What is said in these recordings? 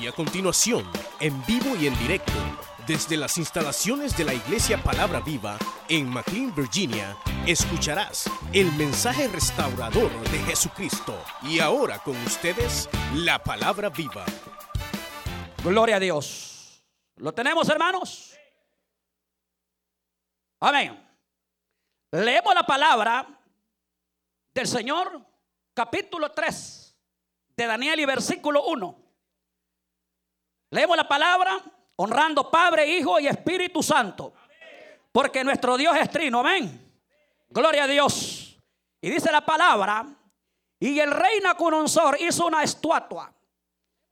Y a continuación, en vivo y en directo, desde las instalaciones de la Iglesia Palabra Viva en McLean, Virginia, escucharás el mensaje restaurador de Jesucristo. Y ahora con ustedes, la Palabra Viva. Gloria a Dios. ¿Lo tenemos, hermanos? Amén. Leemos la palabra del Señor, capítulo 3 de Daniel y versículo 1. Leemos la palabra honrando Padre, Hijo y Espíritu Santo. Porque nuestro Dios es trino. Amén. Gloria a Dios. Y dice la palabra, y el rey Nacunosor hizo una estatua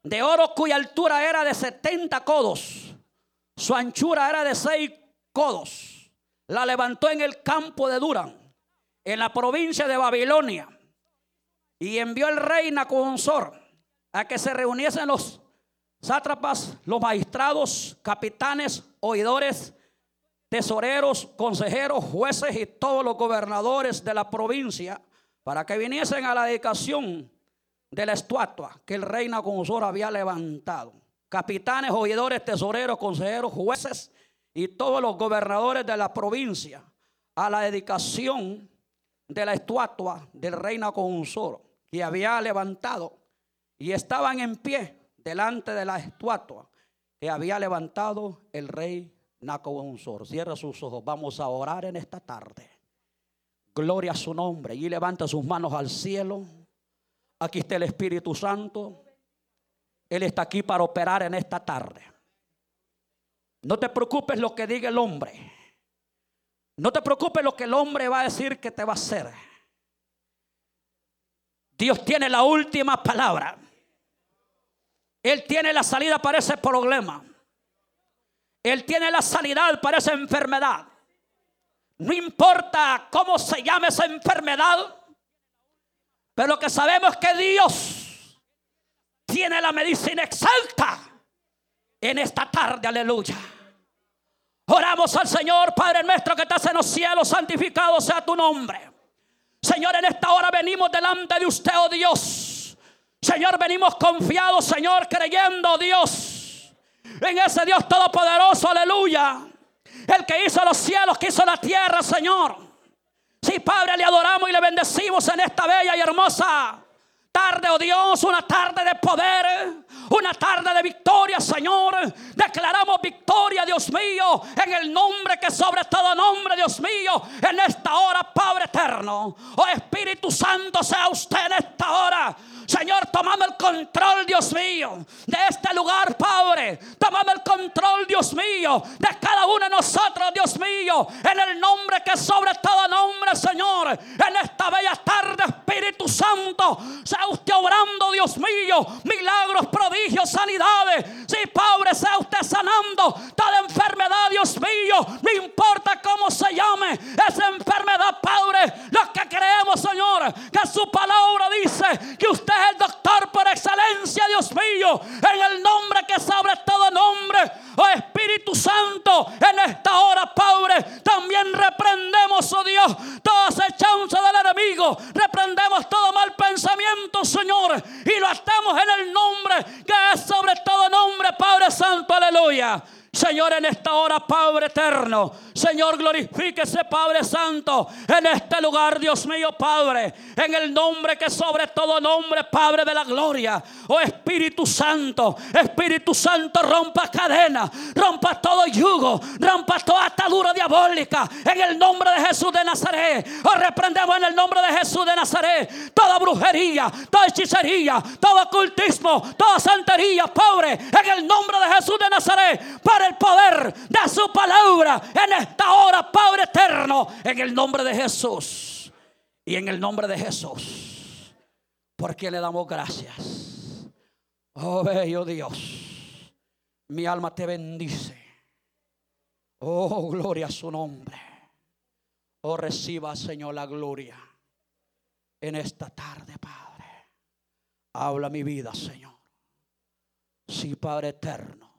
de oro cuya altura era de 70 codos. Su anchura era de 6 codos. La levantó en el campo de Durán, en la provincia de Babilonia. Y envió el rey Nacunosor a que se reuniesen los sátrapas, los magistrados, capitanes, oidores, tesoreros, consejeros, jueces y todos los gobernadores de la provincia para que viniesen a la dedicación de la estatua que el rey Nabucodonosor había levantado. Capitanes, oidores, tesoreros, consejeros, jueces y todos los gobernadores de la provincia a la dedicación de la estatua del rey Nabucodonosor que había levantado y estaban en pie delante de la estatua que había levantado el rey Nabucodonosor. Cierra sus ojos, vamos a orar en esta tarde. Gloria a su nombre y levanta sus manos al cielo. Aquí está el Espíritu Santo. Él está aquí para operar en esta tarde. No te preocupes lo que diga el hombre. No te preocupes lo que el hombre va a decir que te va a hacer. Dios tiene la última palabra. Él tiene la salida para ese problema. Él tiene la sanidad para esa enfermedad. No importa cómo se llame esa enfermedad. Pero lo que sabemos es que Dios tiene la medicina exacta en esta tarde. Aleluya. Oramos al Señor, Padre nuestro que estás en los cielos, santificado sea tu nombre. Señor, en esta hora venimos delante de usted, oh Dios. Señor, venimos confiados, Señor, creyendo, Dios, en ese Dios todopoderoso, aleluya. El que hizo los cielos, que hizo la tierra, Señor. Sí, Padre, le adoramos y le bendecimos en esta bella y hermosa tarde, oh Dios, una tarde de poder, una tarde de victoria, Señor. Declaramos victoria, Dios mío, en el nombre que sobre todo nombre, Dios mío, en esta hora, Padre eterno. Oh Espíritu Santo, sea usted en esta hora. Señor, tomame el control, Dios mío, de este lugar, Padre. Tomame el control, Dios mío, de cada uno de nosotros, Dios mío, en el nombre que sobre todo nombre, Señor. En esta bella tarde, Espíritu Santo, sea usted obrando, Dios mío, milagros, prodigios, sanidades. Sí, Padre, sea usted sanando toda enfermedad, Dios mío. No importa cómo se llame esa enfermedad, Padre. Los que creemos, Señor, que su palabra dice que usted es el doctor por excelencia, Dios mío. En el nombre que sobre todo nombre, oh Espíritu Santo, en esta hora, Padre, también reprendemos, oh Dios, toda acechanza del enemigo. Reprendemos todo mal pensamiento, Señor, y lo estamos en el nombre que es sobre todo nombre, Padre Santo, aleluya. Señor, en esta hora, Padre eterno. Señor, glorifíquese, Padre Santo, en este lugar, Dios mío, Padre. En el nombre que sobre todo nombre, Padre de la gloria. Oh Espíritu Santo, Espíritu Santo, rompa cadena, rompa todo yugo, rompa toda atadura diabólica. En el nombre de Jesús de Nazaret. Oh, reprendemos en el nombre de Jesús de Nazaret toda brujería, toda hechicería, todo ocultismo, toda santería, Padre. En el nombre de Jesús de Nazaret. Para el poder de su palabra en esta hora, Padre eterno, en el nombre de Jesús y en el nombre de Jesús. Porque le damos gracias. Oh, bello Dios, mi alma te bendice. Oh, gloria a su nombre. Oh, reciba, Señor, la gloria en esta tarde, Padre. Habla mi vida, Señor. Sí, Padre eterno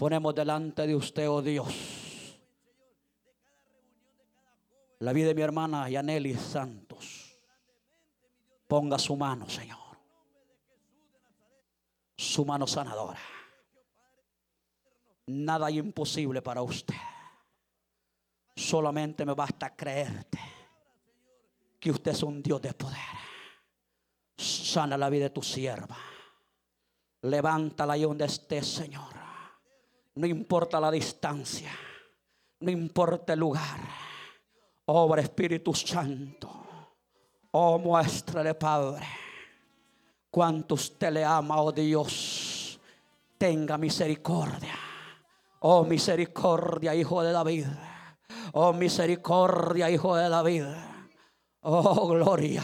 ponemos delante de usted, oh Dios, la vida de mi hermana Yaneli Santos. Ponga su mano, Señor. su mano sanadora. Nada hay imposible para usted. Solamente me basta creerte que usted es un Dios de poder. Sana la vida de tu sierva. Levántala ahí donde esté, Señor. No importa la distancia. No importa el lugar. Obra Espíritu Santo. Oh, muéstrale, Padre. Cuánto usted le ama, oh Dios. Tenga misericordia. Oh, misericordia, hijo de David. Oh, misericordia, hijo de David. Oh, gloria.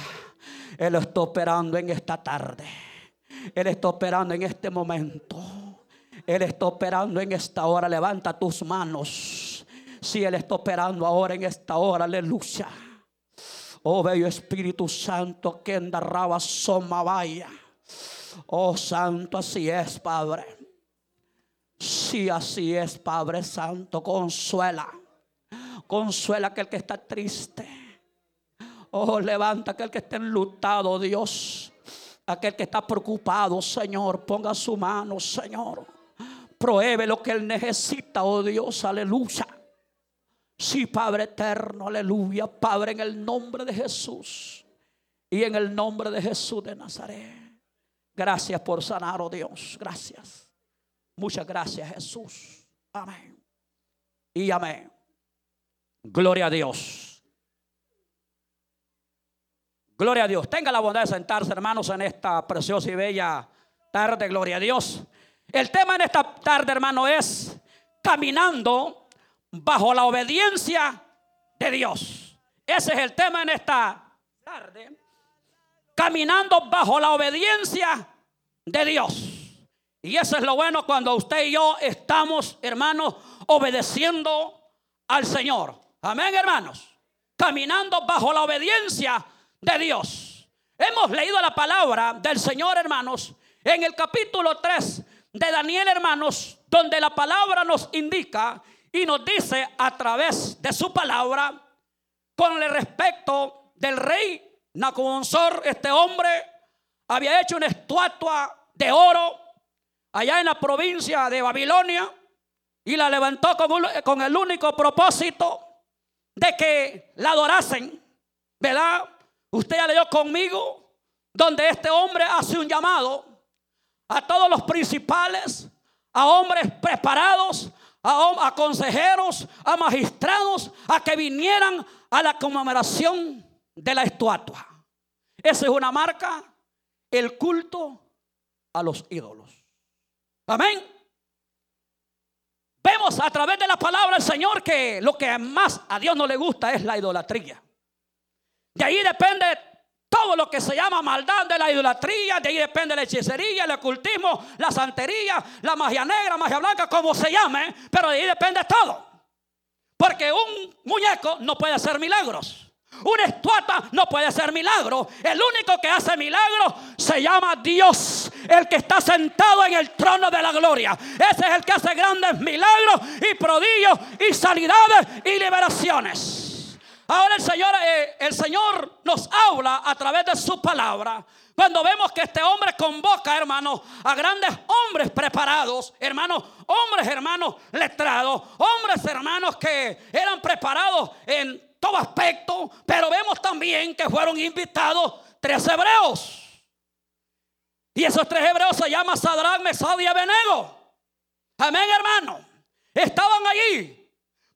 Él está operando en esta tarde. Él está operando en este momento. Él está operando en esta hora. Levanta tus manos. Si Él está operando ahora en esta hora, aleluya. Oh, bello Espíritu Santo, que soma. Oh, Santo, así es, Padre. Si así es, Padre Santo, consuela. Consuela aquel que está triste. Oh, levanta aquel que está enlutado, Dios. Aquel que está preocupado, Señor, ponga su mano, Señor. Pruebe lo que él necesita, oh Dios, aleluya. Sí, Padre eterno, aleluya. Padre, en el nombre de Jesús y en el nombre de Jesús de Nazaret. Gracias por sanar, oh Dios. Gracias. Muchas gracias, Jesús. Amén. Y amén. Gloria a Dios. Gloria a Dios. Tenga la bondad de sentarse, hermanos, en esta preciosa y bella tarde. Gloria a Dios. El tema en esta tarde, hermano, es caminando bajo la obediencia de Dios. Ese es el tema en esta tarde. Caminando bajo la obediencia de Dios. Y eso es lo bueno cuando usted y yo estamos, hermanos, obedeciendo al Señor. Amén, hermanos. Caminando bajo la obediencia de Dios. Hemos leído la palabra del Señor, hermanos, en el capítulo 3 de Daniel, hermanos, donde la palabra nos indica y nos dice a través de su palabra con el respecto del rey Nacuonsor, este hombre había hecho una estatua de oro allá en la provincia de Babilonia y la levantó con, con el único propósito de que la adorasen, ¿verdad? Usted ya leyó conmigo donde este hombre hace un llamado a todos los principales, a hombres preparados, a, consejeros, a magistrados, a que vinieran a la conmemoración de la estatua. Esa es una marca, el culto a los ídolos. Amén. Vemos a través de la palabra del Señor que lo que más a Dios no le gusta es la idolatría. De ahí depende todo lo que se llama maldad de la idolatría, de ahí depende la hechicería, el ocultismo, la santería, la magia negra, magia blanca, como se llame, pero de ahí depende todo. Porque un muñeco no puede hacer milagros. Una estatua no puede hacer milagro. El único que hace milagro se llama Dios, el que está sentado en el trono de la gloria. Ese es el que hace grandes milagros y prodigios y sanidades y liberaciones. Ahora el Señor, eh, el Señor nos habla a través de su palabra. Cuando vemos que este hombre convoca, hermanos, a grandes hombres preparados, hermanos, hombres, hermanos, letrados, hombres, hermanos, que eran preparados en todo aspecto, pero vemos también que fueron invitados tres hebreos. Y esos tres hebreos se llaman Sadrach, Mesad y Abednego. Amén, hermano. Estaban allí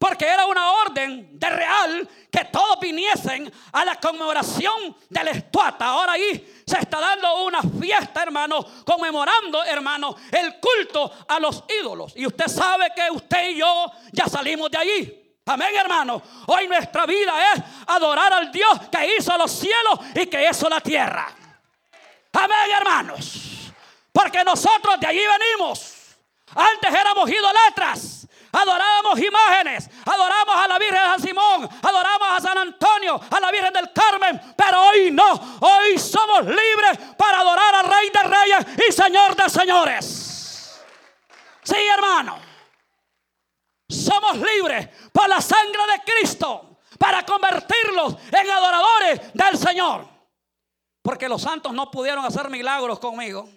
porque era una orden de real que todos viniesen a la conmemoración de la estatua. Ahora ahí se está dando una fiesta, hermano, conmemorando, hermano, el culto a los ídolos. Y usted sabe que usted y yo ya salimos de allí. Amén, hermano. Hoy nuestra vida es adorar al Dios que hizo los cielos y que hizo la tierra. Amén, hermanos. Porque nosotros de allí venimos. Antes éramos idolatras adorábamos imágenes, adoramos a la Virgen de San Simón, adoramos a San Antonio, a la Virgen del Carmen, pero hoy no, hoy somos libres para adorar al Rey de Reyes y Señor de Señores. Sí, hermano, somos libres por la sangre de Cristo para convertirlos en adoradores del Señor. Porque los santos no pudieron hacer milagros conmigo.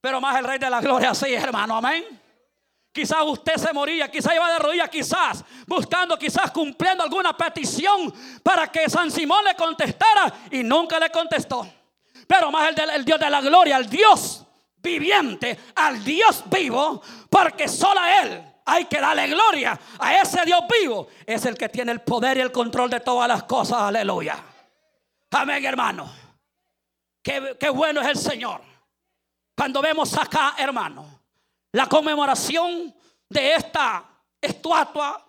Pero más el Rey de la Gloria, sí, hermano, amén. Quizás usted se moría, quizás iba de rodillas, quizás buscando, quizás cumpliendo alguna petición para que San Simón le contestara y nunca le contestó. Pero más el, Dios de la gloria, el Dios viviente, al Dios vivo, porque solo a Él hay que darle gloria. A ese Dios vivo es el que tiene el poder y el control de todas las cosas. Aleluya. Amén, hermano. Qué, qué bueno es el Señor. Cuando vemos acá, hermano, la conmemoración de esta estatua,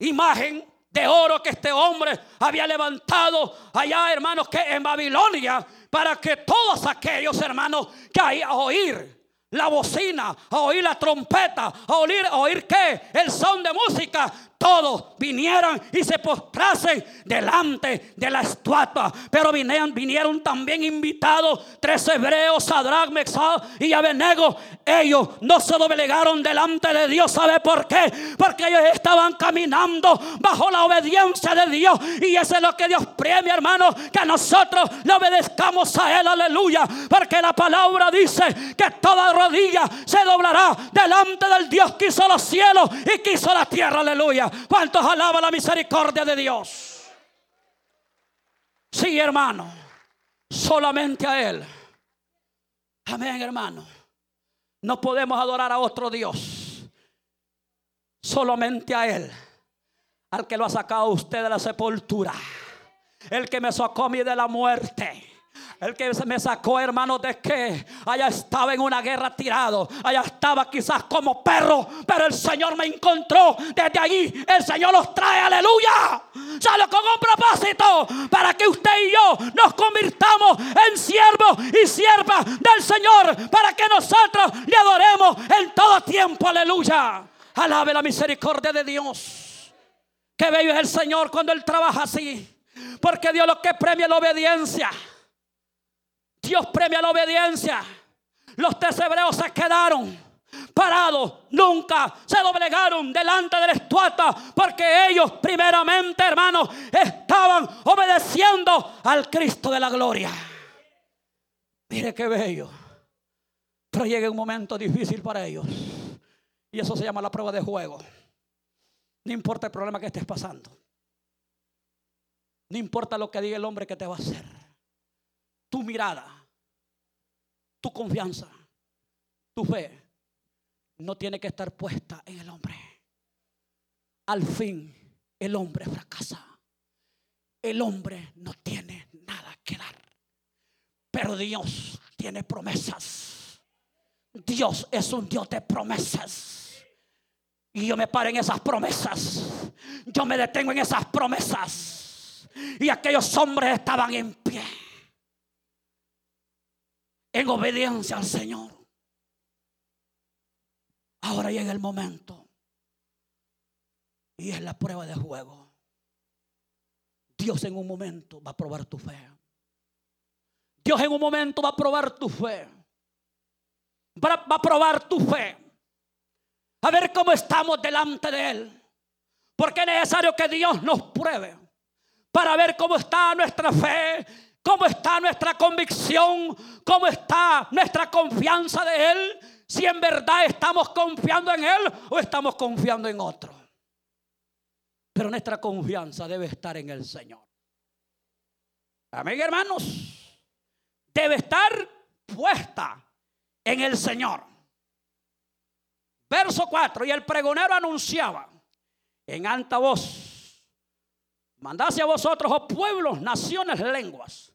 imagen de oro que este hombre había levantado allá, hermanos, que en Babilonia, para que todos aquellos hermanos que hay a oír la bocina, a oír la trompeta, a oír, a oír qué, el son de música, todos vinieran y se postrasen delante de la estatua. Pero vinieron, vinieron también invitados tres hebreos, Sadrach, Mesach y Abednego. Ellos no se doblegaron delante de Dios. ¿Sabe por qué? Porque ellos estaban caminando bajo la obediencia de Dios. Y eso es lo que Dios premia, hermano, que nosotros le obedezcamos a Él. Aleluya. Porque la palabra dice que toda rodilla se doblará delante del Dios que hizo los cielos y que hizo la tierra. Aleluya. ¿Cuántos alaban la misericordia de Dios? Sí, hermano. Solamente a Él. Amén, hermano. No podemos adorar a otro Dios. Solamente a Él. Al que lo ha sacado usted de la sepultura. El que me sacó a mí de la muerte el que me sacó, hermano, de que allá estaba en una guerra tirado. Allá estaba quizás como perro. Pero el Señor me encontró. Desde allí el Señor los trae. Aleluya. Sale con un propósito. Para que usted y yo nos convirtamos en siervos y siervas del Señor. Para que nosotros le adoremos en todo tiempo. Aleluya. Alabe la misericordia de Dios. Qué bello es el Señor cuando Él trabaja así. Porque Dios lo que premia la obediencia. Dios premia la obediencia. Los tres hebreos se quedaron parados, nunca se doblegaron delante de la estatua, porque ellos primeramente, hermanos, estaban obedeciendo al Cristo de la gloria. Mire qué bello. Pero llega un momento difícil para ellos. Y eso se llama la prueba de juego. No importa el problema que estés pasando. No importa lo que diga el hombre que te va a hacer. Tu mirada tu confianza, tu fe, no tiene que estar puesta en el hombre. Al fin, el hombre fracasa. El hombre no tiene nada que dar. Pero Dios tiene promesas. Dios es un Dios de promesas. Y yo me paro en esas promesas. Yo me detengo en esas promesas. Y aquellos hombres estaban en pie en obediencia al Señor. Ahora llega el momento. Y es la prueba de juego. Dios en un momento va a probar tu fe. Dios en un momento va a probar tu fe. Va a probar tu fe. A ver cómo estamos delante de Él. Porque es necesario que Dios nos pruebe. Para ver cómo está nuestra fe ¿Cómo está nuestra convicción? ¿Cómo está nuestra confianza de Él? Si en verdad estamos confiando en Él o estamos confiando en otro. Pero nuestra confianza debe estar en el Señor. Amén, hermanos. Debe estar puesta en el Señor. Verso 4. Y el pregonero anunciaba en alta voz. Mandase a vosotros, oh pueblos, naciones, lenguas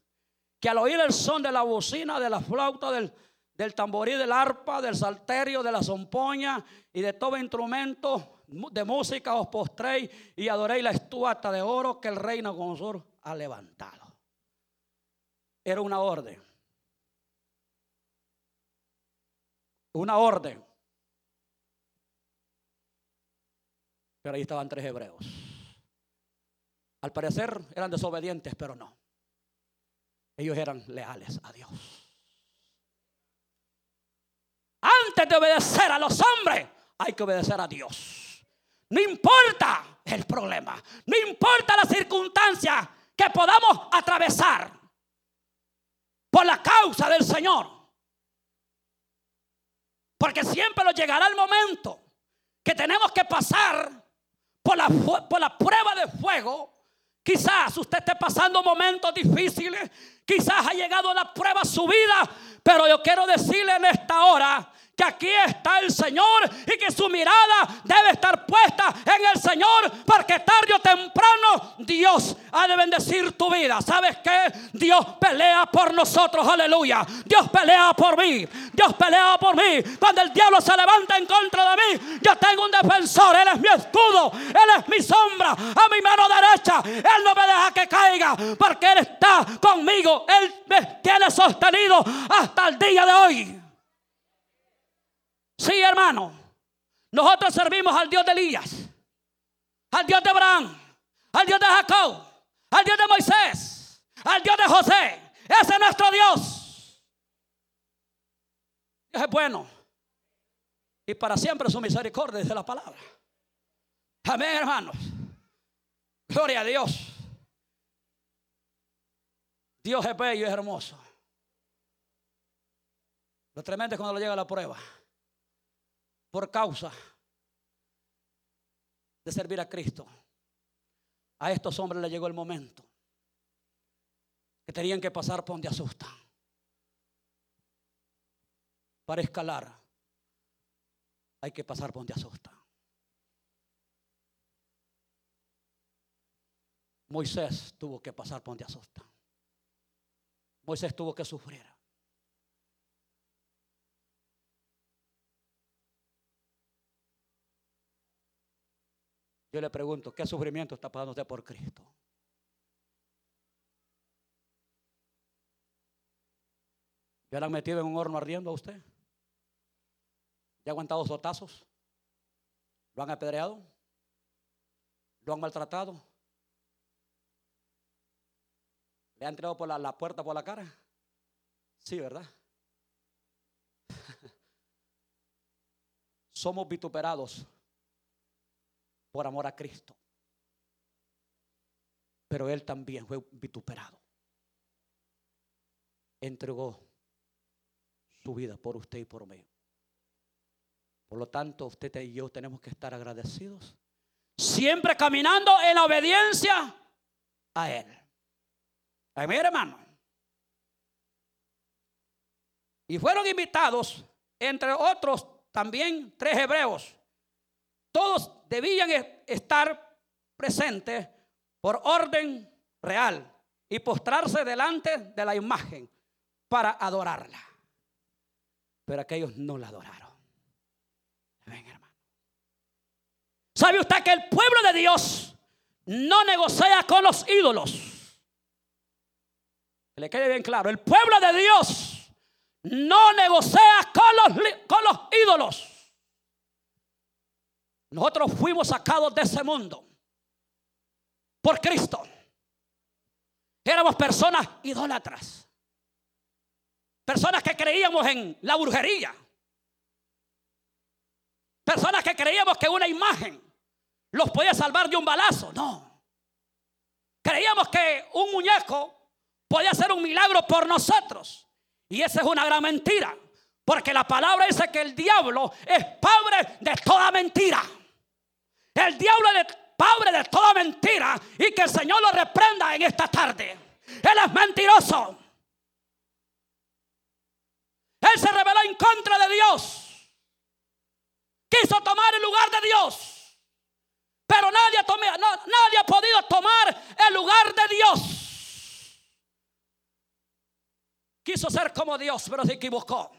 que al oír el son de la bocina, de la flauta, del, del tamborí, del arpa, del salterio, de la zompoña y de todo instrumento de música os postréis y adoréis la estuata de oro que el reino Nabucodonosor ha levantado. Era una orden. Una orden. Pero ahí estaban tres hebreos. Al parecer eran desobedientes, pero no. Ellos eran leales a Dios. Antes de obedecer a los hombres, hay que obedecer a Dios. No importa el problema, no importa la circunstancia que podamos atravesar por la causa del Señor. Porque siempre nos llegará el momento que tenemos que pasar por la, por la prueba de fuego. Quizás usted esté pasando momentos difíciles, quizás ha llegado la prueba a su vida, pero yo quiero decirle en esta hora que aquí está el Señor y que su mirada debe estar puesta en el Señor porque tarde o temprano Dios ha de bendecir tu vida. ¿Sabes qué? Dios pelea por nosotros, aleluya. Dios pelea por mí, Dios pelea por mí. Cuando el diablo se levanta en contra de mí, yo tengo un defensor, Él es mi escudo, Él es mi sombra, a mi mano derecha. Él no me deja que caiga porque Él está conmigo, Él me tiene sostenido hasta el día de hoy. Sí, hermano. Nosotros servimos al Dios de Elías, al Dios de Abraham, al Dios de Jacob, al Dios de Moisés, al Dios de José. Ese es nuestro Dios. Dios es bueno. Y para siempre su misericordia es de la palabra. Amén, hermanos. Gloria a Dios. Dios es bello y es hermoso. Lo tremendo es cuando le llega la prueba por causa de servir a Cristo. A estos hombres les llegó el momento que tenían que pasar por donde asustan. Para escalar hay que pasar por donde asustan. Moisés tuvo que pasar por donde asustan. Moisés tuvo que sufrir. Yo le pregunto, ¿qué sufrimiento está pasando usted por Cristo? ¿Ya lo han metido en un horno ardiendo a usted? ¿Ya ha aguantado sotazos? ¿Lo han apedreado? ¿Lo han maltratado? ¿Le han tirado por la, la puerta por la cara? Sí, ¿verdad? Somos vituperados por amor a Cristo. Pero él también fue vituperado. Entregó su vida por usted y por mí. Por lo tanto, usted y yo tenemos que estar agradecidos. Siempre caminando en obediencia a Él. Amén, hermano. Y fueron invitados, entre otros, también tres hebreos. Todos debían estar presentes por orden real y postrarse delante de la imagen para adorarla. Pero aquellos no la adoraron. Ven, hermano. ¿Sabe usted que el pueblo de Dios no negocia con los ídolos? Que le quede bien claro, el pueblo de Dios no negocia con los, con los ídolos. Nosotros fuimos sacados de ese mundo por Cristo. Éramos personas idólatras. Personas que creíamos en la brujería. Personas que creíamos que una imagen los podía salvar de un balazo. No. Creíamos que un muñeco podía hacer un milagro por nosotros. Y esa es una gran mentira. Porque la palabra dice que el diablo es padre de toda mentira. El diablo es padre de toda mentira y que el Señor lo reprenda en esta tarde. Él es mentiroso. Él se rebeló en contra de Dios. Quiso tomar el lugar de Dios. Pero nadie, nadie ha podido tomar el lugar de Dios. Quiso ser como Dios, pero se equivocó.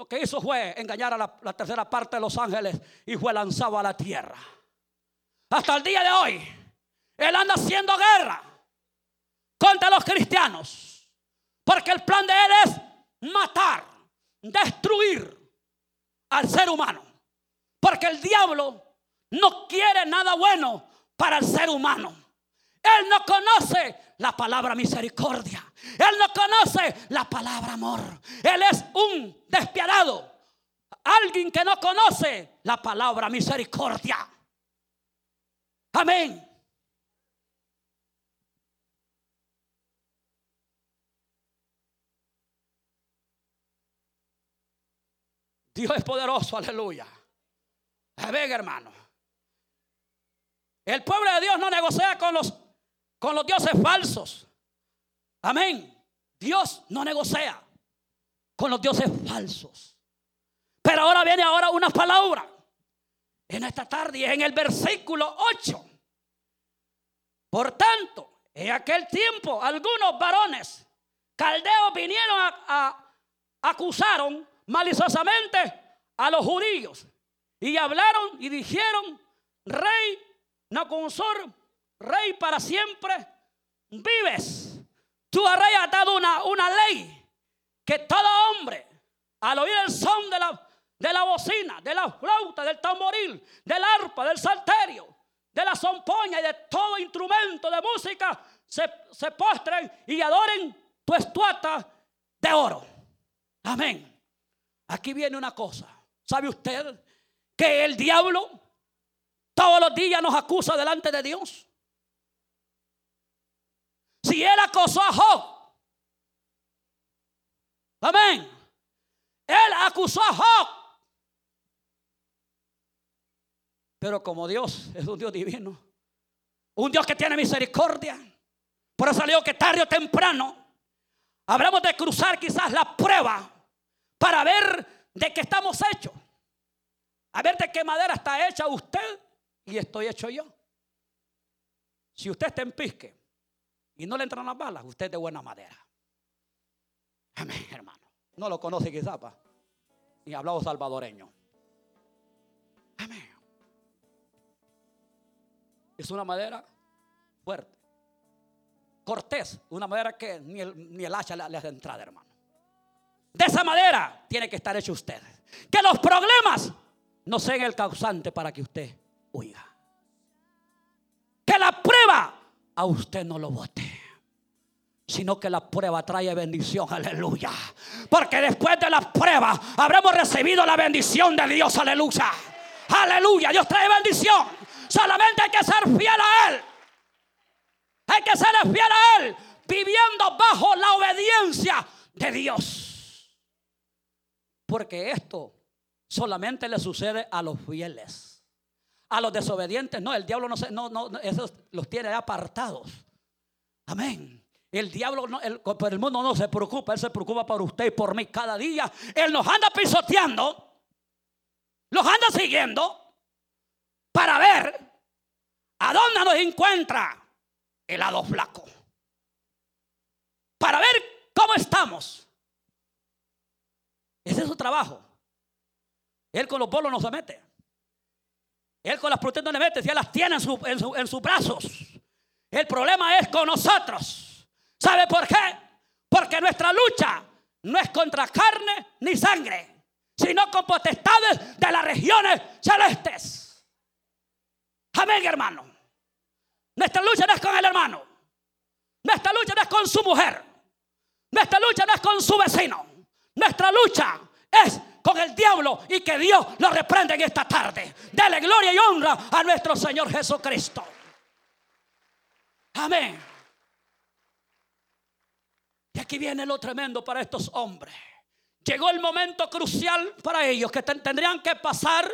Lo que hizo fue engañar a la, tercera parte de los ángeles y fue lanzado a la tierra. Hasta el día de hoy, él anda haciendo guerra contra los cristianos. Porque el plan de él es matar, destruir al ser humano. Porque el diablo no quiere nada bueno para el ser humano. Él no conoce la palabra misericordia. Él no conoce la palabra amor. Él es un despiadado. Alguien que no conoce la palabra misericordia. Amén. Dios es poderoso, aleluya. Amén, hermano. El pueblo de Dios no negocia con los, con los dioses falsos. Amén. Dios no negocia con los dioses falsos. Pero ahora viene ahora una palabra en esta tarde en el versículo 8. Por tanto, en aquel tiempo algunos varones caldeos vinieron a, acusaron maliciosamente a los judíos y hablaron y dijeron, rey Nacunsor, rey para siempre, vives. Tú, rey, has dado una, una ley que todo hombre, al oír el son de la, de la bocina, de la flauta, del tamboril, del arpa, del salterio, de la zompoña y de todo instrumento de música, se, se postren y adoren tu estuata de oro. Amén. Aquí viene una cosa. ¿Sabe usted que el diablo todos los días nos acusa delante de Dios? Si él acosó a Job, amén. Él acusó a Job. Pero como Dios es un Dios divino, un Dios que tiene misericordia, por eso le que tarde o temprano habremos de cruzar quizás la prueba para ver de qué estamos hechos. A ver de qué madera está hecha usted y estoy hecho yo. Si usted está en pisque y no le entran las balas, usted es de buena madera. Amén, hermano. No lo conoce quizás, pa. Ni hablado salvadoreño. Amén. Es una madera fuerte. Cortés, una madera que ni el, ni el hacha le, le hace entrada, hermano. De esa madera tiene que estar hecho usted. Que los problemas no sean el causante para que usted huya. Que la prueba a usted no lo vote sino que la prueba trae bendición, aleluya. Porque después de la prueba habremos recibido la bendición de Dios, aleluya. Aleluya, Dios trae bendición. Solamente hay que ser fiel a Él. Hay que ser fiel a Él, viviendo bajo la obediencia de Dios. Porque esto solamente le sucede a los fieles. A los desobedientes, no, el diablo no, se, no, no, esos los tiene apartados. Amén. El diablo, no, el, el mundo no se preocupa, él se preocupa por usted y por mí cada día. Él nos anda pisoteando, los anda siguiendo para ver a dónde nos encuentra el lado flaco. Para ver cómo estamos. Ese es su trabajo. Él con los bolos no se mete. Él con las protestas no le mete, si él las tiene en, sus brazos. El problema es con nosotros. ¿Sabe por qué? Porque nuestra lucha no es contra carne ni sangre, sino con potestades de las regiones celestes. Amén, hermano. Nuestra lucha no es con el hermano. Nuestra lucha no es con su mujer. Nuestra lucha no es con su vecino. Nuestra lucha es con el diablo y que Dios lo reprende en esta tarde. Dele gloria y honra a nuestro Señor Jesucristo. Amén. Y aquí viene lo tremendo para estos hombres. Llegó el momento crucial para ellos que tendrían que pasar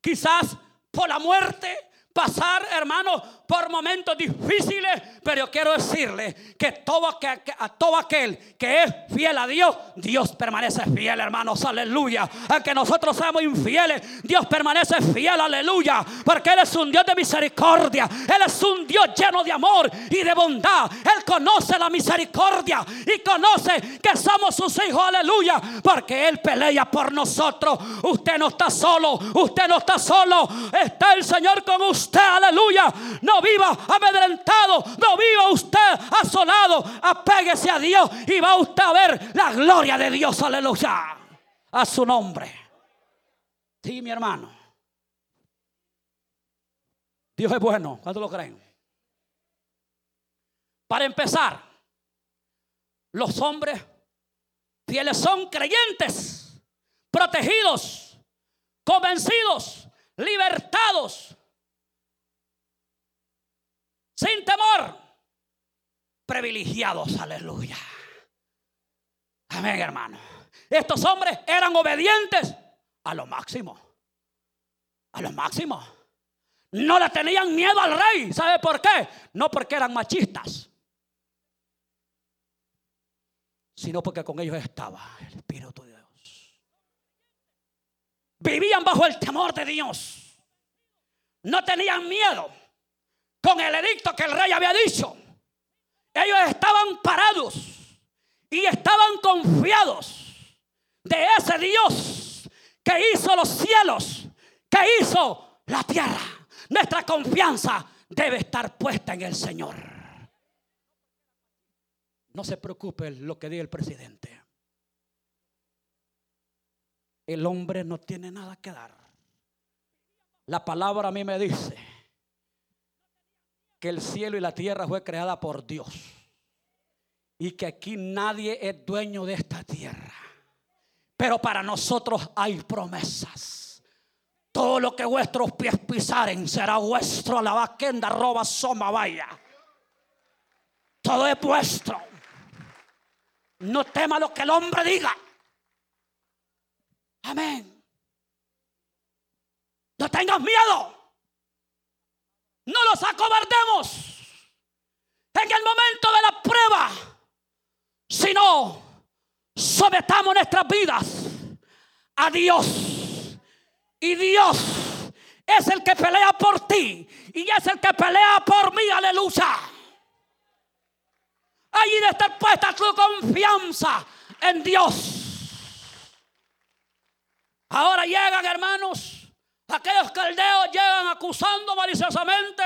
quizás por la muerte, pasar, hermano, por momentos difíciles, pero yo quiero decirle que todo a todo aquel que es fiel a Dios, Dios permanece fiel, hermanos, aleluya. Aunque nosotros seamos infieles, Dios permanece fiel, aleluya, porque Él es un Dios de misericordia, Él es un Dios lleno de amor y de bondad. Él conoce la misericordia y conoce que somos sus hijos, aleluya, porque Él pelea por nosotros. Usted no está solo, usted no está solo, está el Señor con usted, aleluya, no viva amedrentado, no viva usted asolado, apéguese a Dios y va usted a ver la gloria de Dios, aleluya, a su nombre. Sí, mi hermano. Dios es bueno, ¿cuánto lo creen? Para empezar, los hombres fieles son creyentes, protegidos, convencidos, libertados sin temor, privilegiados, aleluya. Amén, hermano. Estos hombres eran obedientes a lo máximo. A lo máximo. No le tenían miedo al rey. ¿Sabe por qué? No porque eran machistas. Sino porque con ellos estaba el Espíritu de Dios. Vivían bajo el temor de Dios. No tenían miedo con el edicto que el rey había dicho. Ellos estaban parados y estaban confiados de ese Dios que hizo los cielos, que hizo la tierra. Nuestra confianza debe estar puesta en el Señor. No se preocupe lo que diga el presidente. El hombre no tiene nada que dar. La palabra a mí me dice que el cielo y la tierra fue creada por Dios y que aquí nadie es dueño de esta tierra. Pero para nosotros hay promesas. Todo lo que vuestros pies pisaren será vuestro. La vaquenda roba soma vaya. Todo es vuestro. No tema lo que el hombre diga. Amén. No tengas miedo. No los acobardemos en el momento de la prueba, sino sometamos nuestras vidas a Dios. Y Dios es el que pelea por ti y es el que pelea por mí, aleluya. Allí debe estar puesta tu confianza en Dios. Ahora llegan, hermanos, Aquellos caldeos llegan acusando maliciosamente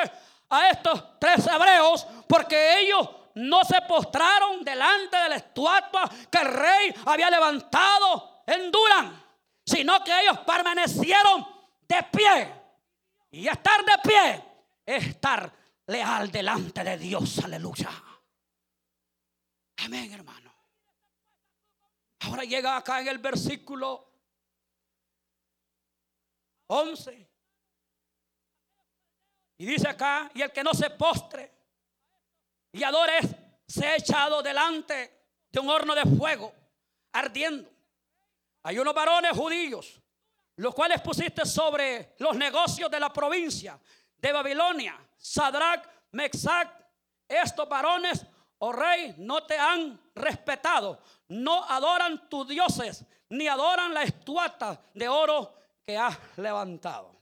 a estos tres hebreos porque ellos no se postraron delante de la estatua que el rey había levantado en Durán, sino que ellos permanecieron de pie. Y estar de pie es estar leal delante de Dios. Aleluya. Amén, hermano. Ahora llega acá en el versículo 11. Y dice acá, y el que no se postre y adore, se ha echado delante de un horno de fuego ardiendo. Hay unos varones judíos, los cuales pusiste sobre los negocios de la provincia de Babilonia, Sadrach, Mexac, estos varones, oh rey, no te han respetado, no adoran tus dioses, ni adoran la estuata de oro que ha levantado.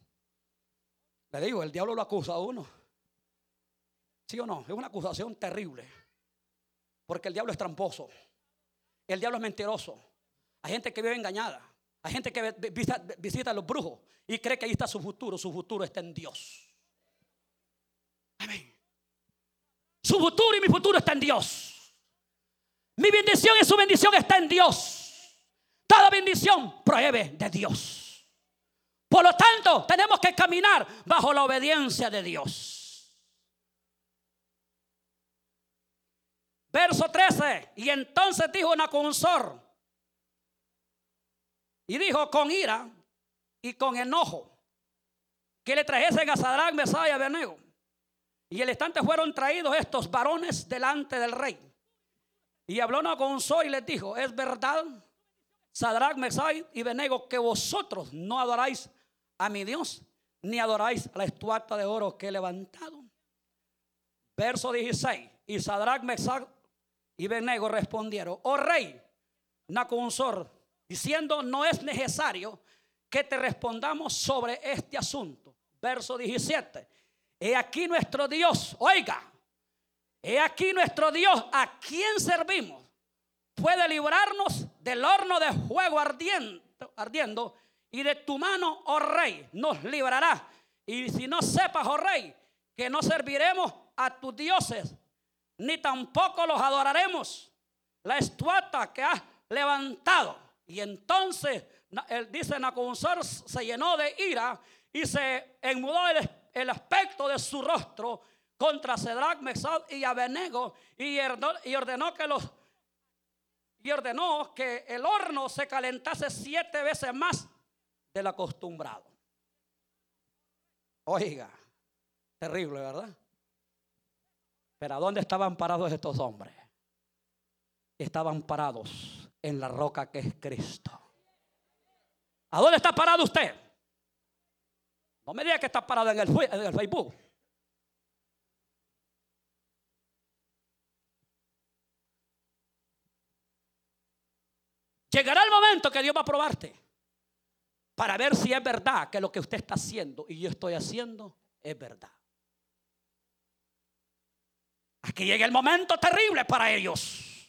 Le digo, el diablo lo acusa a uno. ¿Sí o no? Es una acusación terrible. Porque el diablo es tramposo. El diablo es mentiroso. Hay gente que vive engañada. Hay gente que visita, a los brujos y cree que ahí está su futuro. Su futuro está en Dios. Amén. Su futuro y mi futuro está en Dios. Mi bendición y su bendición está en Dios. Toda bendición prohíbe de Dios. Por lo tanto, tenemos que caminar bajo la obediencia de Dios. Verso 13. Y entonces dijo Nacunsor. Y dijo con ira y con enojo que le trajesen a Sadrach, Mesaya y Abednego. Y el instante fueron traídos estos varones delante del rey. Y habló Nacunsor y les dijo: Es verdad, Sadrach, Mesai y Benego, que vosotros no adoráis a mi Dios, ni adoráis la estatua de oro que he levantado. Verso 16. Y Sadrach, Mesach y Benego respondieron, oh rey Nacunsor, diciendo, no es necesario que te respondamos sobre este asunto. Verso 17. He aquí nuestro Dios, oiga, he aquí nuestro Dios, a quien servimos, puede librarnos del horno de fuego ardiendo y de tu mano, oh rey, nos librará. Y si no sepas, oh rey, que no serviremos a tus dioses, ni tampoco los adoraremos, la estuata que has levantado. Y entonces, él dice, Nacunsor se llenó de ira y se enmudó el, aspecto de su rostro contra Cedrac, Mesad y Abenego y ordenó que los y ordenó que el horno se calentase siete veces más del acostumbrado. Oiga, terrible, ¿verdad? Pero ¿a dónde estaban parados estos hombres? Estaban parados en la roca que es Cristo. ¿A dónde está parado usted? No me diga que está parado en el Facebook. Llegará el momento que Dios va a probarte para ver si es verdad que lo que usted está haciendo y yo estoy haciendo es verdad. Aquí llega el momento terrible para ellos.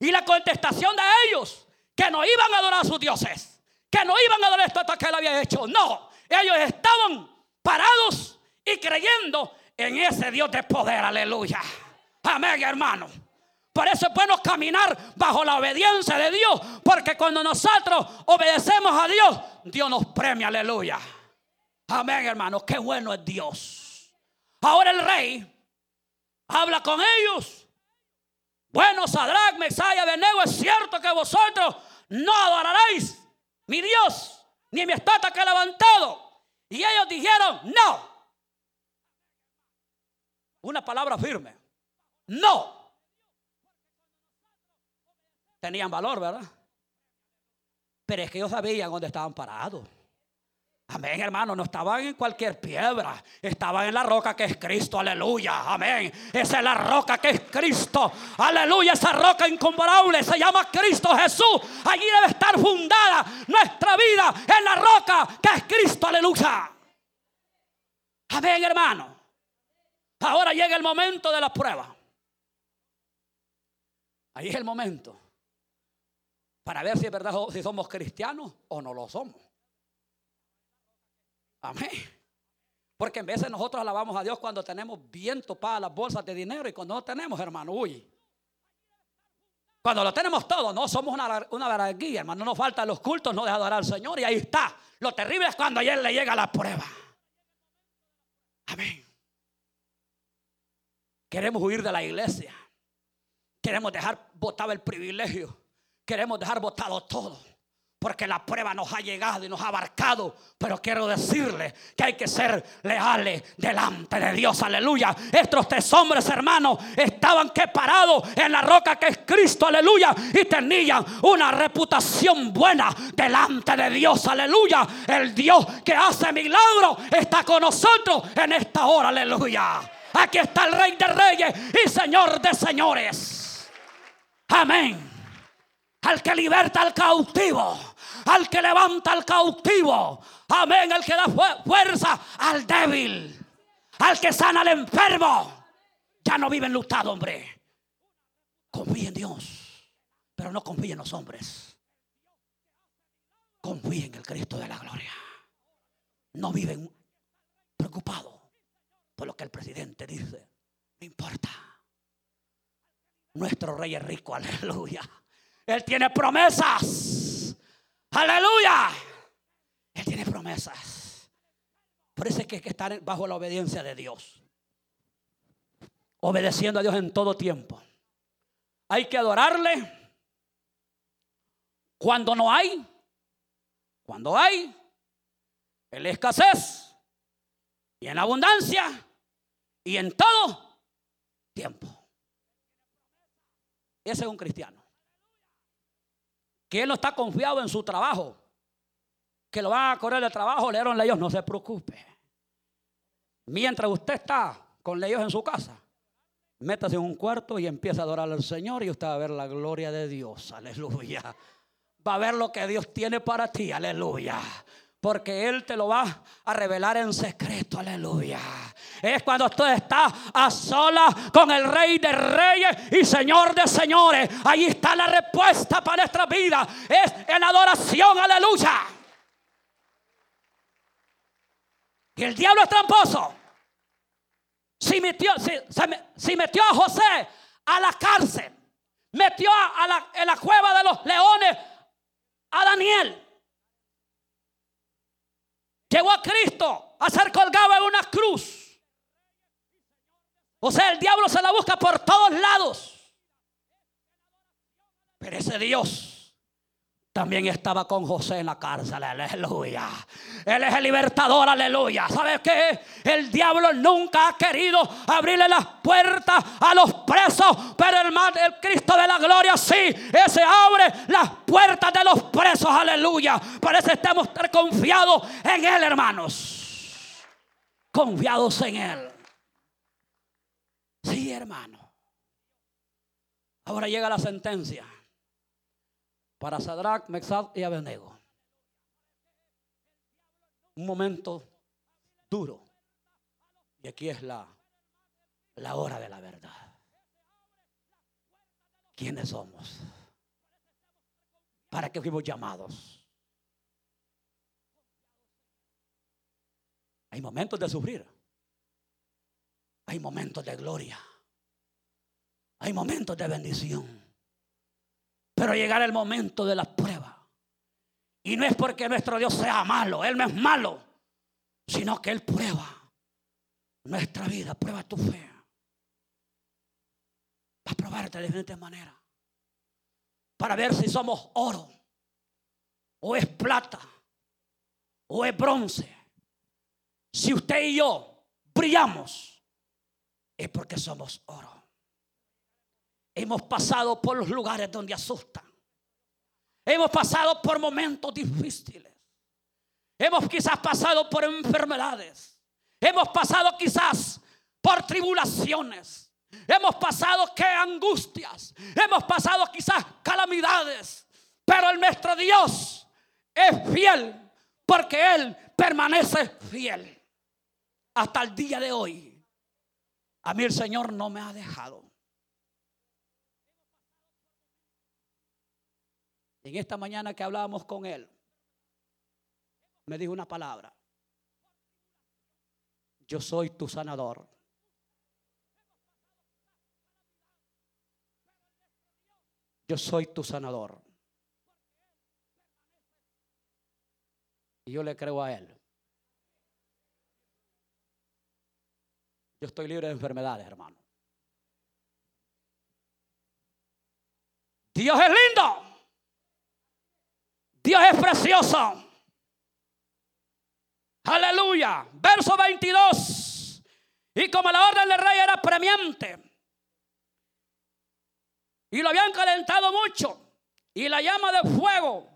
Y la contestación de ellos, que no iban a adorar a sus dioses, que no iban a adorar esto que él había hecho. No, ellos estaban parados y creyendo en ese Dios de poder. Aleluya. Amén, hermano. Por eso es bueno caminar bajo la obediencia de Dios. Porque cuando nosotros obedecemos a Dios, Dios nos premia. Aleluya. Amén, hermanos. Qué bueno es Dios. Ahora el rey habla con ellos. Bueno, Sadrach, Mesaya, Benego, es cierto que vosotros no adoraréis mi Dios, ni mi estatua que he levantado. Y ellos dijeron, no. Una palabra firme. No tenían valor, ¿verdad? Pero es que ellos sabían dónde estaban parados. Amén, hermano, no estaban en cualquier piedra, estaban en la roca que es Cristo, aleluya, amén. Esa es la roca que es Cristo, aleluya, esa roca incomparable se llama Cristo Jesús. Allí debe estar fundada nuestra vida en la roca que es Cristo, aleluya. Amén, hermano. Ahora llega el momento de la prueba. Ahí es el momento para ver si es verdad si somos cristianos o no lo somos. Amén. Porque en veces nosotros alabamos a Dios cuando tenemos bien topadas las bolsas de dinero y cuando no tenemos, hermano, uy. Cuando lo tenemos todo, no somos una, una hermano. No nos faltan los cultos, no deja adorar al Señor y ahí está. Lo terrible es cuando a él le llega la prueba. Amén. Queremos huir de la iglesia. Queremos dejar botar el privilegio queremos dejar botado todo. Porque la prueba nos ha llegado y nos ha abarcado. Pero quiero decirle que hay que ser leales delante de Dios. Aleluya. Estos tres hombres, hermanos, estaban que parados en la roca que es Cristo. Aleluya. Y tenían una reputación buena delante de Dios. Aleluya. El Dios que hace milagros está con nosotros en esta hora. Aleluya. Aquí está el Rey de Reyes y Señor de Señores. Amén al que liberta al cautivo, al que levanta al cautivo, amén, al que da fuerza al débil, al que sana al enfermo. Ya no vive enlutado, hombre. Confía en Dios, pero no confía en los hombres. Confía en el Cristo de la gloria. No viven preocupados por lo que el presidente dice. No importa. Nuestro rey es rico, aleluya. Él tiene promesas. Aleluya. Él tiene promesas. Por eso es que hay que estar bajo la obediencia de Dios. Obedeciendo a Dios en todo tiempo. Hay que adorarle cuando no hay. Cuando hay. En la escasez. Y en abundancia. Y en todo tiempo. Ese es un cristiano que él no está confiado en su trabajo, que lo van a correr de trabajo, leyeron leyes, no se preocupe. Mientras usted está con leyes en su casa, métase en un cuarto y empieza a adorar al Señor y usted va a ver la gloria de Dios, aleluya. Va a ver lo que Dios tiene para ti, aleluya porque Él te lo va a revelar en secreto, aleluya. Es cuando tú estás a solas con el Rey de Reyes y Señor de Señores. Ahí está la respuesta para nuestra vida. Es en adoración, aleluya. Y el diablo es tramposo. Si metió, si, metió a José a la cárcel, metió a en la cueva de los leones a Daniel. Llegó a Cristo a ser colgado en una cruz. O sea, el diablo se la busca por todos lados. Pero ese Dios también estaba con José en la cárcel, aleluya. Él es el libertador, aleluya. ¿Sabes qué? El diablo nunca ha querido abrirle las puertas a los presos, pero el, el Cristo de la gloria sí, ese abre las puertas de los presos, aleluya. Parece estamos confiados en Él, hermanos. Confiados en Él. Sí, hermano. Ahora llega la sentencia para Sadrach, Mexad y Abednego. Un momento duro. Y aquí es la, la hora de la verdad. ¿Quiénes somos? ¿Para qué fuimos llamados? Hay momentos de sufrir. Hay momentos de gloria. Hay momentos de bendición. Pero llegará el momento de la prueba. Y no es porque nuestro Dios sea malo, Él no es malo, sino que Él prueba nuestra vida, prueba tu fe. Va a probarte de diferentes maneras. Para ver si somos oro, o es plata, o es bronce. Si usted y yo brillamos, es porque somos oro. Hemos pasado por los lugares donde asustan. Hemos pasado por momentos difíciles. Hemos quizás pasado por enfermedades. Hemos pasado quizás por tribulaciones. Hemos pasado que angustias. Hemos pasado quizás calamidades. Pero el nuestro Dios es fiel porque Él permanece fiel. Hasta el día de hoy. A mí el Señor no me ha dejado. En esta mañana que hablábamos con él, me dijo una palabra. Yo soy tu sanador. Yo soy tu sanador. Y yo le creo a él. Yo estoy libre de enfermedades, hermano. Dios es lindo. Dios es precioso. Aleluya. Verso 22. Y como la orden del rey era premiante, y lo habían calentado mucho, y la llama de fuego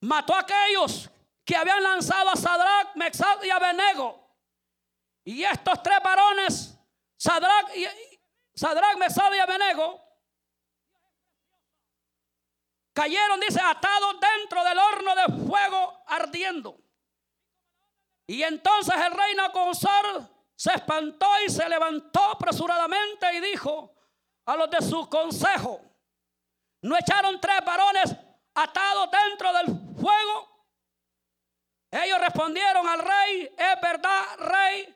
mató a aquellos que habían lanzado a Sadrach, Mexad y Abednego. Y estos tres varones, Sadrach, y, Sadrach Mesad y Abednego, cayeron, dice, atados dentro del horno de fuego ardiendo. Y entonces el rey Nacosar se espantó y se levantó apresuradamente y dijo a los de su consejo, ¿no echaron tres varones atados dentro del fuego? Ellos respondieron al rey, es verdad, rey.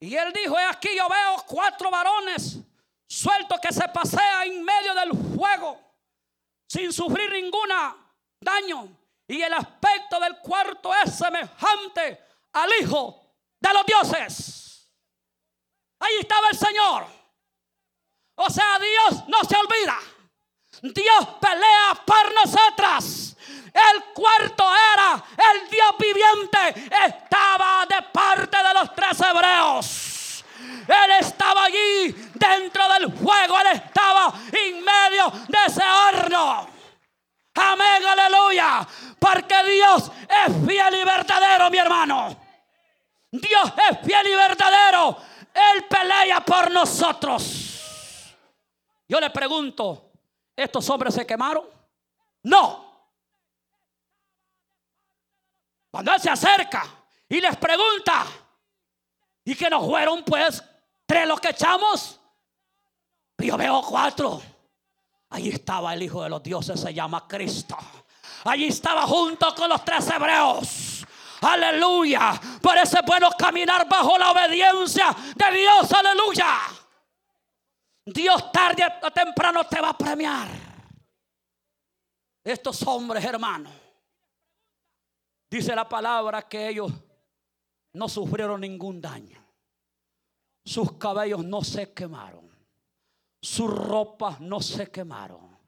Y él dijo, aquí yo veo cuatro varones sueltos que se pasean en medio del fuego sin sufrir ninguna daño. Y el aspecto del cuarto es semejante al Hijo de los dioses. Ahí estaba el Señor. O sea, Dios no se olvida. Dios pelea por nosotras. El cuarto era el Dios viviente. Estaba de parte de los tres hebreos. Él estaba allí dentro del fuego. Él estaba en medio de ese horno. Amén, aleluya. Porque Dios es fiel y verdadero, mi hermano. Dios es fiel y verdadero. Él pelea por nosotros. Yo le pregunto, ¿estos hombres se quemaron? No. Cuando Él se acerca y les pregunta, ¿y que nos fueron pues tres los que echamos? Yo veo cuatro. Allí estaba el Hijo de los Dioses, se llama Cristo. Allí estaba junto con los tres hebreos. Aleluya. Es bueno caminar bajo la obediencia de Dios. Aleluya. Dios tarde o temprano te va a premiar. Estos hombres, hermanos, dice la palabra que ellos no sufrieron ningún daño. Sus cabellos no se quemaron. Sus ropas no se quemaron.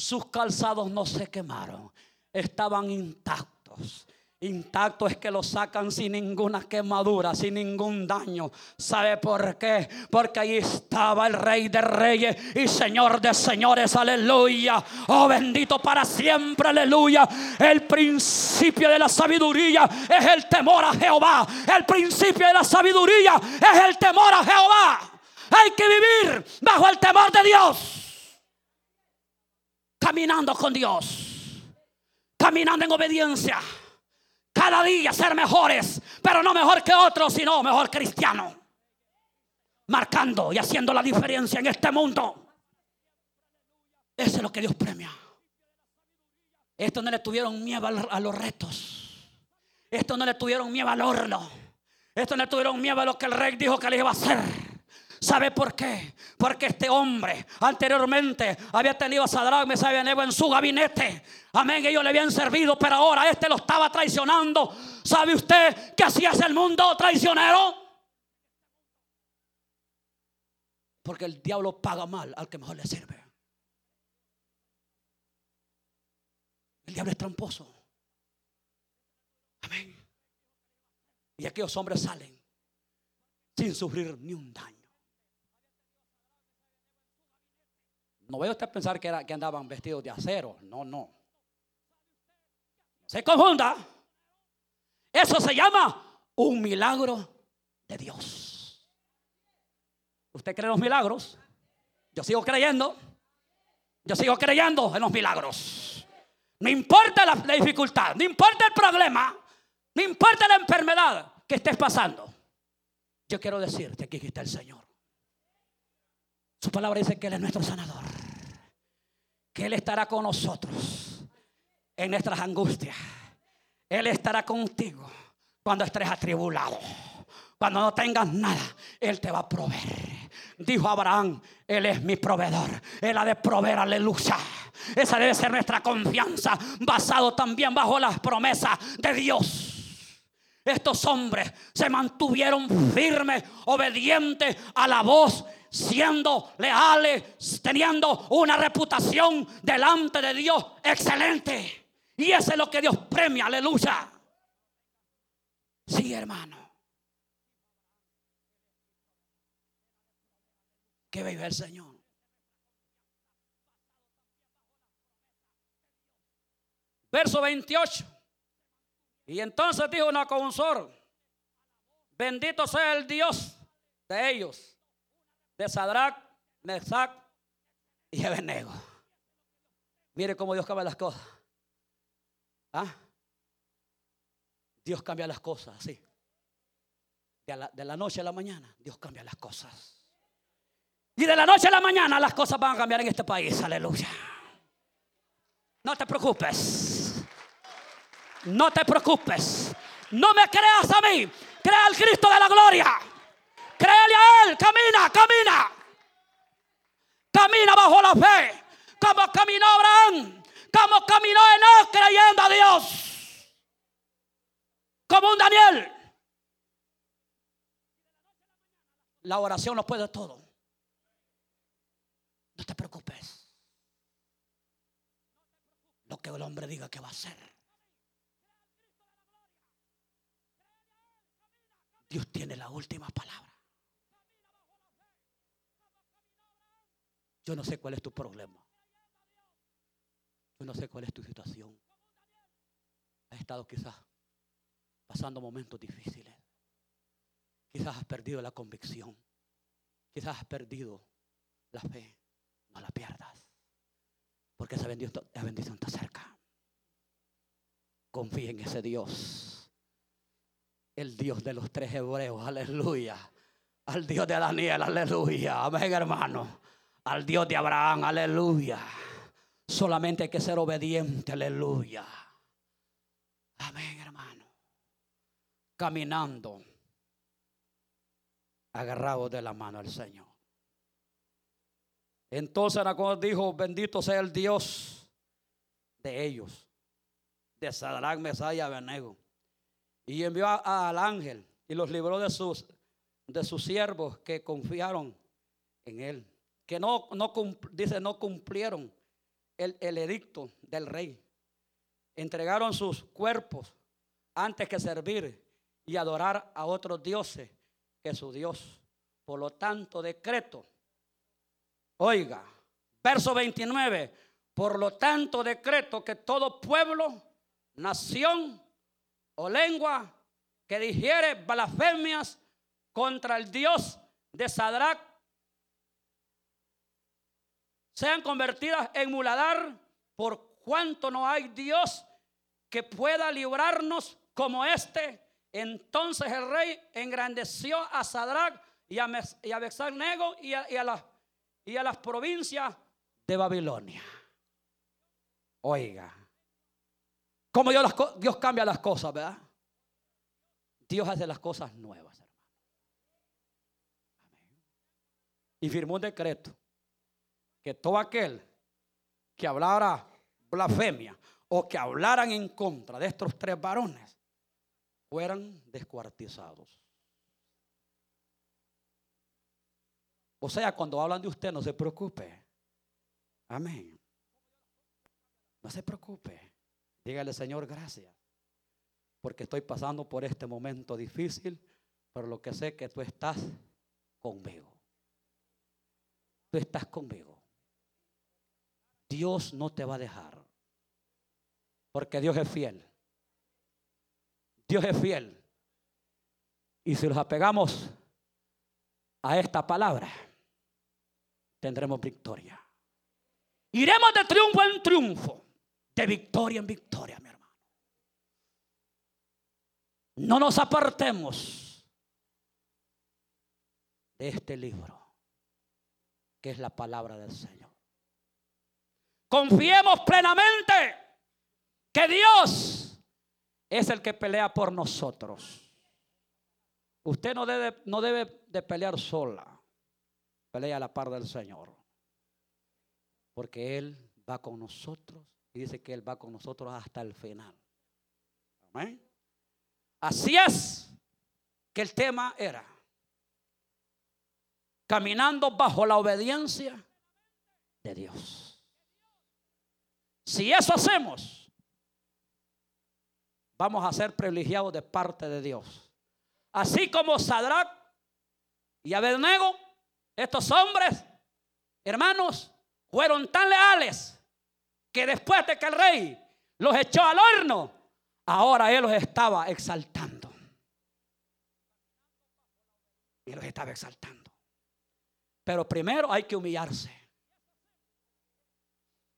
sus calzados no se quemaron, estaban intactos. Intacto es que lo sacan sin ninguna quemadura, sin ningún daño. ¿Sabe por qué? Porque ahí estaba el Rey de Reyes y Señor de Señores. Aleluya. Oh bendito para siempre. Aleluya. El principio de la sabiduría es el temor a Jehová. El principio de la sabiduría es el temor a Jehová. Hay que vivir bajo el temor de Dios. Caminando con Dios. Caminando en obediencia cada día ser mejores, pero no mejor que otros, sino mejor cristiano. Marcando y haciendo la diferencia en este mundo. Eso es lo que Dios premia. Esto no le tuvieron miedo a los retos. Esto no le tuvieron miedo al horno. Esto no le tuvieron miedo a lo que el rey dijo que le iba a hacer. ¿Sabe por qué? Porque este hombre anteriormente había tenido a Sadrach, Mesach y en su gabinete. Amén, ellos le habían servido, pero ahora este lo estaba traicionando. ¿Sabe usted que así es el mundo traicionero? Porque el diablo paga mal al que mejor le sirve. El diablo es tramposo. Amén. Y aquellos hombres salen sin sufrir ni un daño. No voy a usted pensar que, era, que andaban vestidos de acero. No, no. Se confunda. Eso se llama un milagro de Dios. ¿Usted cree en los milagros? Yo sigo creyendo. Yo sigo creyendo en los milagros. No importa la, la dificultad, no importa el problema, no importa la enfermedad que estés pasando. Yo quiero decirte que aquí está el Señor. Su palabra dice que Él es nuestro sanador. Que Él estará con nosotros en nuestras angustias. Él estará contigo cuando estés atribulado. Cuando no tengas nada, Él te va a proveer. Dijo Abraham, Él es mi proveedor. Él ha de proveer, aleluya. Esa debe ser nuestra confianza, basado también bajo las promesas de Dios. Estos hombres se mantuvieron firmes, obedientes a la voz siendo leales, teniendo una reputación delante de Dios excelente. Y eso es lo que Dios premia, aleluya. Sí, hermano. Que vive el Señor. Verso 28. Y entonces dijo Naconsor, bendito sea el Dios de ellos de Sadrach, Mesach y Abednego. Mire cómo Dios cambia las cosas. ¿Ah? Dios cambia las cosas, sí. De la, de la noche a la mañana, Dios cambia las cosas. Y de la noche a la mañana las cosas van a cambiar en este país. Aleluya. No te preocupes. No te preocupes. No me creas a mí. Crea al Cristo de la gloria. Créele a Él, camina, camina. Camina bajo la fe. Como caminó Abraham. Como caminó Enoch creyendo a Dios. Como un Daniel. La oración lo puede todo. No te preocupes. Lo que el hombre diga que va a hacer. Dios tiene la última palabra. Yo no sé cuál es tu problema. Yo no sé cuál es tu situación. Has estado quizás pasando momentos difíciles. Quizás has perdido la convicción. Quizás has perdido la fe. No la pierdas. Porque esa bendición, esa bendición está cerca. Confía en ese Dios. El Dios de los tres hebreos. Aleluya. Al Dios de Daniel. Aleluya. Amén, hermano al Dios de Abraham, aleluya. Solamente hay que ser obediente, aleluya. Amén, hermano. Caminando, agarrado de la mano del Señor. Entonces Nacón dijo, bendito sea el Dios de ellos, de Sadrach, Mesaya y. Y envió al ángel y los libró de sus, de sus siervos que confiaron en él que no, no, dice, no cumplieron el, el edicto del rey. Entregaron sus cuerpos antes que servir y adorar a otros dioses que su Dios. Por lo tanto, decreto. Oiga, verso 29. Por lo tanto, decreto que todo pueblo, nación o lengua que dijere blasfemias contra el Dios de Sadrach sean convertidas en muladar por cuanto no hay Dios que pueda librarnos como este. Entonces el rey engrandeció a Sadrach y a, Mes y a y a, y, a las, y a las provincias de Babilonia. Oiga, como Dios, Dios cambia las cosas, ¿verdad? Dios hace las cosas nuevas, hermano. Y firmó un decreto que todo aquel que hablara blasfemia o que hablaran en contra de estos tres varones fueran descuartizados. O sea, cuando hablan de usted, no se preocupe. Amén. No se preocupe. Dígale, Señor, gracias. Porque estoy pasando por este momento difícil, pero lo que sé que tú estás conmigo. Tú estás conmigo. Dios no te va a dejar. Porque Dios es fiel. Dios es fiel. Y si nos apegamos a esta palabra, tendremos victoria. Iremos de triunfo en triunfo, de victoria en victoria, mi hermano. No nos apartemos de este libro, que es la palabra del Señor. Confiemos plenamente que Dios es el que pelea por nosotros. Usted no debe, no debe de pelear sola. Pelea a la par del Señor. Porque Él va con nosotros y dice que Él va con nosotros hasta el final. Amén. Así es que el tema era caminando bajo la obediencia de Dios. Si eso hacemos, vamos a ser privilegiados de parte de Dios. Así como Sadrach y Abednego, estos hombres, hermanos, fueron tan leales que después de que el rey los echó al horno, ahora él los estaba exaltando. Y los estaba exaltando. Pero primero hay que humillarse.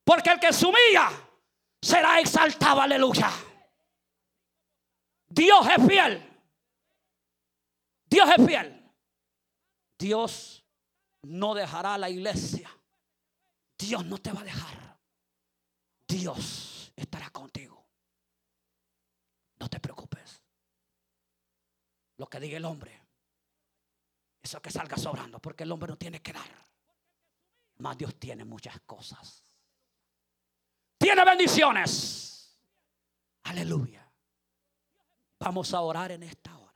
Porque el que se humilla será exaltado, aleluya. Dios es fiel. Dios es fiel. Dios no dejará la iglesia. Dios no te va a dejar. Dios estará contigo. No te preocupes. Lo que diga el hombre, eso que salga sobrando, porque el hombre no tiene que dar. Más Dios tiene muchas cosas tiene bendiciones. Aleluya. Vamos a orar en esta hora.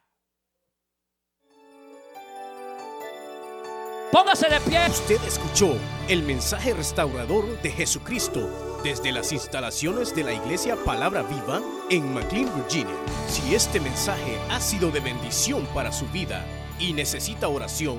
Póngase de pie. Usted escuchó el mensaje restaurador de Jesucristo desde las instalaciones de la iglesia Palabra Viva en McLean, Virginia. Si este mensaje ha sido de bendición para su vida y necesita oración,